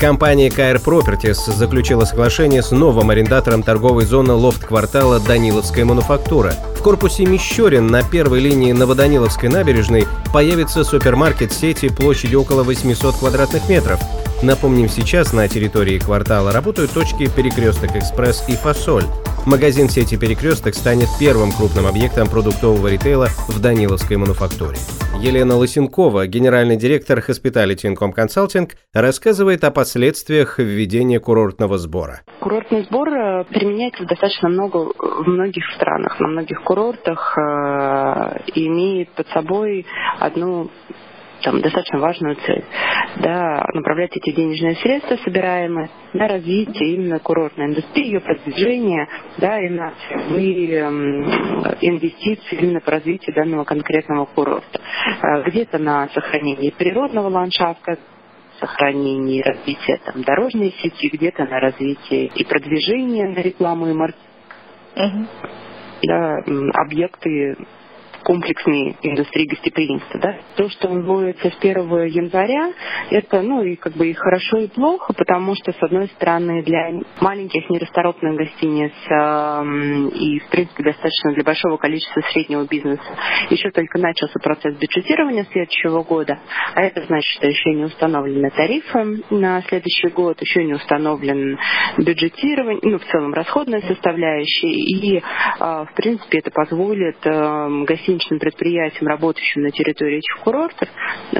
Компания KR Properties заключила соглашение с новым арендатором торговой зоны лофт-квартала «Даниловская мануфактура». В корпусе Мещерин на первой линии Новоданиловской набережной появится супермаркет сети площадью около 800 квадратных метров. Напомним, сейчас на территории квартала работают точки «Перекресток Экспресс» и «Фасоль». Магазин сети «Перекресток» станет первым крупным объектом продуктового ритейла в Даниловской мануфактуре. Елена Лысенкова, генеральный директор Hospitality Income Consulting, рассказывает о последствиях введения курортного сбора. Курортный сбор э, применяется достаточно много в многих странах, на многих курортах э, и имеет под собой одну там, достаточно важную цель, да, направлять эти денежные средства, собираемые, на развитие именно курортной индустрии, ее продвижение, да, и на эм, инвестиции именно по развитию данного конкретного курорта. А, где-то на сохранение природного ландшафта, сохранение и развитие там, дорожной сети, где-то на развитие и продвижение на рекламу и маркетинг. Угу. Да, объекты комплексной индустрии гостеприимства. Да? То, что вводится с 1 января, это ну и как бы и хорошо, и плохо, потому что, с одной стороны, для маленьких нерасторопных гостиниц э, и, в принципе, достаточно для большого количества среднего бизнеса еще только начался процесс бюджетирования следующего года, а это значит, что еще не установлены тарифы на следующий год, еще не установлен бюджетирование, ну, в целом расходная составляющая, и, э, в принципе, это позволит э, гостиницам гостиничным предприятиям, работающим на территории этих курортов,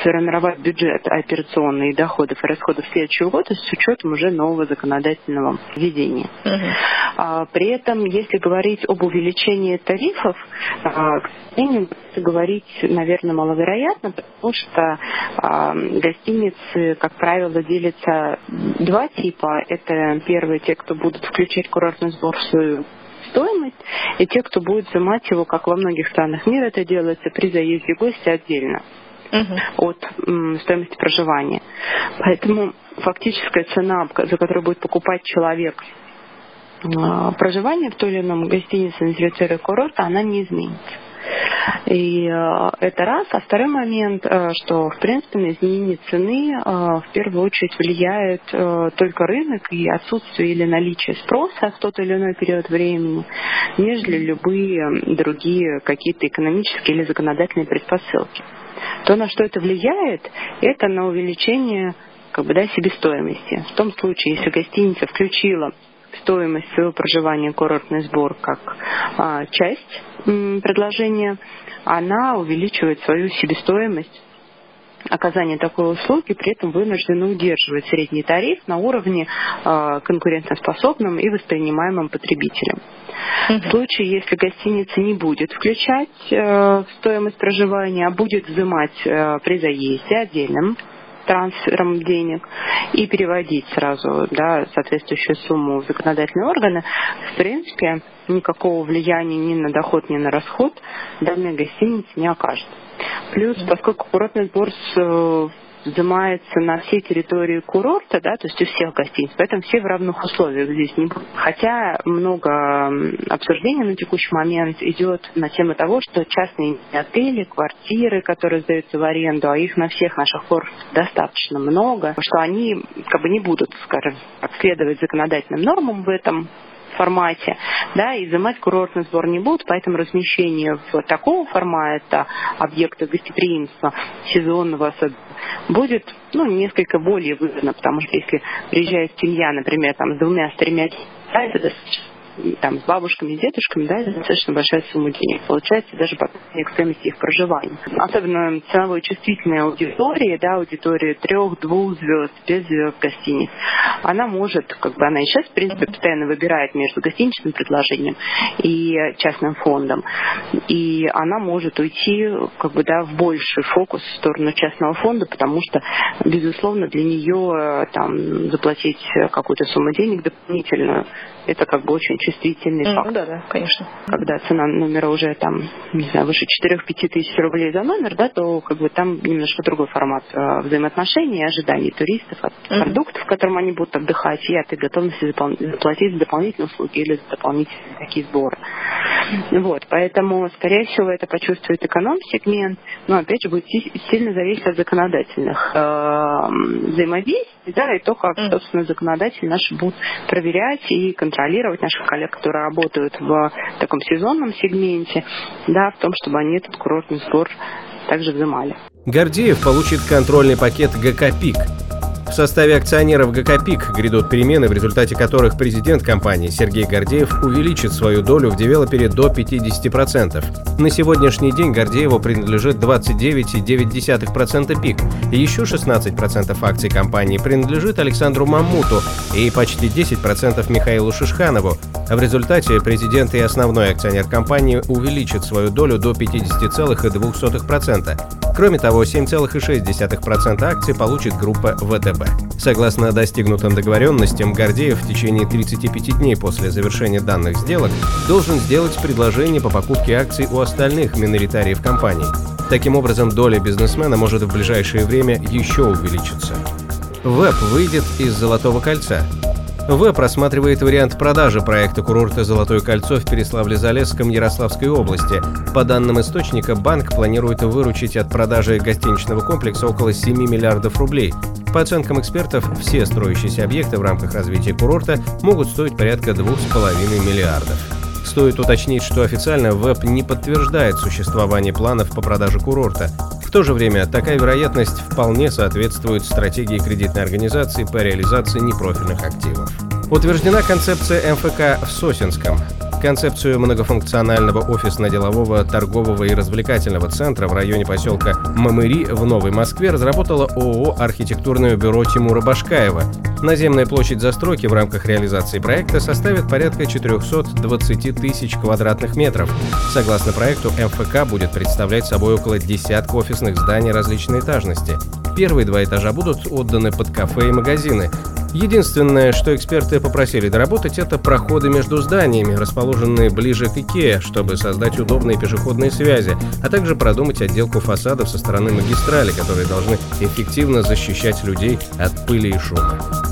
сформировать бюджет операционные доходов и расходов следующего года с учетом уже нового законодательного введения. Uh-huh. При этом, если говорить об увеличении тарифов, а, к сожалению, говорить, наверное, маловероятно, потому что а, гостиницы, как правило, делятся два типа. Это первые те, кто будут включать курортный сбор в свою стоимость, и те, кто будет взимать его, как во многих странах мира это делается, при заезде гостя отдельно uh от м, стоимости проживания. Поэтому фактическая цена, за которую будет покупать человек э, проживание в той или ином гостинице на территории курорта, она не изменится. И э, это раз. А второй момент, э, что, в принципе, на изменение цены э, в первую очередь влияет только рынок и отсутствие или наличие спроса в тот или иной период времени, нежели любые другие какие-то экономические или законодательные предпосылки. То, на что это влияет, это на увеличение как бы, да, себестоимости. В том случае, если гостиница включила стоимость своего проживания курортный сбор как а, часть предложения, она увеличивает свою себестоимость оказания такой услуги, при этом вынуждены удерживать средний тариф на уровне э, конкурентоспособном и воспринимаемым потребителем. Угу. В случае, если гостиница не будет включать э, стоимость проживания, а будет взимать э, при заезде отдельным трансфером денег и переводить сразу да, соответствующую сумму в законодательные органы, в принципе, никакого влияния ни на доход, ни на расход данная гостиница не окажет. Плюс, поскольку курортный сбор с взимается на всей территории курорта, да, то есть у всех гостиниц, поэтому все в равных условиях здесь не будут. Хотя много обсуждений на текущий момент идет на тему того, что частные отели, квартиры, которые сдаются в аренду, а их на всех наших курортах достаточно много, что они как бы не будут, скажем, следовать законодательным нормам в этом формате, да, и изымать курортный сбор не будут, поэтому размещение в такого формата объекта гостеприимства, сезонного будет ну, несколько более выгодно, потому что если приезжает семья, например, там, с двумя, с тремя, да, это достаточно там, с бабушками, с дедушками, да, достаточно большая сумма денег. Получается даже по к стоимости их проживания. Особенно ценовой чувствительной аудитории, да, аудитории трех-двух звезд, без звезд гостиниц, она может, как бы она и сейчас, в принципе, постоянно выбирает между гостиничным предложением и частным фондом. И она может уйти, как бы, да, в больший фокус в сторону частного фонда, потому что, безусловно, для нее там заплатить какую-то сумму денег дополнительную, это как бы очень чувствительный mm, факт. Да, да, конечно. Когда цена номера уже там, не знаю, выше 4-5 тысяч рублей за номер, да, то как бы там немножко другой формат э, взаимоотношений, ожиданий туристов от mm-hmm. продуктов, в котором они будут отдыхать, и от их готовности заплатить за дополнительные услуги или за дополнительные такие сборы. Вот, поэтому, скорее всего, это почувствует эконом-сегмент, но, опять же, будет сильно зависеть от законодательных э, взаимодействий, да, и то, как, собственно, законодатели наши будут проверять и контролировать наших коллег, которые работают в таком сезонном сегменте, да, в том, чтобы они этот курортный сбор также взимали. Гордеев получит контрольный пакет ГК «Пик», в составе акционеров ГК «Пик» грядут перемены, в результате которых президент компании Сергей Гордеев увеличит свою долю в девелопере до 50%. На сегодняшний день Гордееву принадлежит 29,9% «Пик». Еще 16% акций компании принадлежит Александру Маммуту и почти 10% Михаилу Шишханову. В результате президент и основной акционер компании увеличат свою долю до 50,2%. Кроме того, 7,6% акций получит группа ВТБ. Согласно достигнутым договоренностям, Гордеев в течение 35 дней после завершения данных сделок должен сделать предложение по покупке акций у остальных миноритариев компании. Таким образом, доля бизнесмена может в ближайшее время еще увеличиться. Веб выйдет из «Золотого кольца». В просматривает вариант продажи проекта курорта «Золотое кольцо» в Переславле-Залесском Ярославской области. По данным источника, банк планирует выручить от продажи гостиничного комплекса около 7 миллиардов рублей. По оценкам экспертов, все строящиеся объекты в рамках развития курорта могут стоить порядка 2,5 миллиардов. Стоит уточнить, что официально ВЭБ не подтверждает существование планов по продаже курорта. То же время такая вероятность вполне соответствует стратегии кредитной организации по реализации непрофильных активов. Утверждена концепция МФК в Сосинском. Концепцию многофункционального офисно-делового, торгового и развлекательного центра в районе поселка Мамыри в Новой Москве разработала ООО «Архитектурное бюро Тимура Башкаева». Наземная площадь застройки в рамках реализации проекта составит порядка 420 тысяч квадратных метров. Согласно проекту, МФК будет представлять собой около десятка офисных зданий различной этажности. Первые два этажа будут отданы под кафе и магазины. Единственное, что эксперты попросили доработать, это проходы между зданиями, расположенные ближе к Икеа, чтобы создать удобные пешеходные связи, а также продумать отделку фасадов со стороны магистрали, которые должны эффективно защищать людей от пыли и шума.